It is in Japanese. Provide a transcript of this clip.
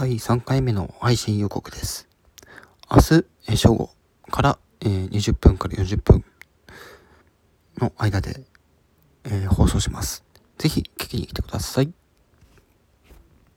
第3回目の配信予告です。明日、正午から、え、20分から40分の間で、え、放送します。ぜひ聞きに来てください。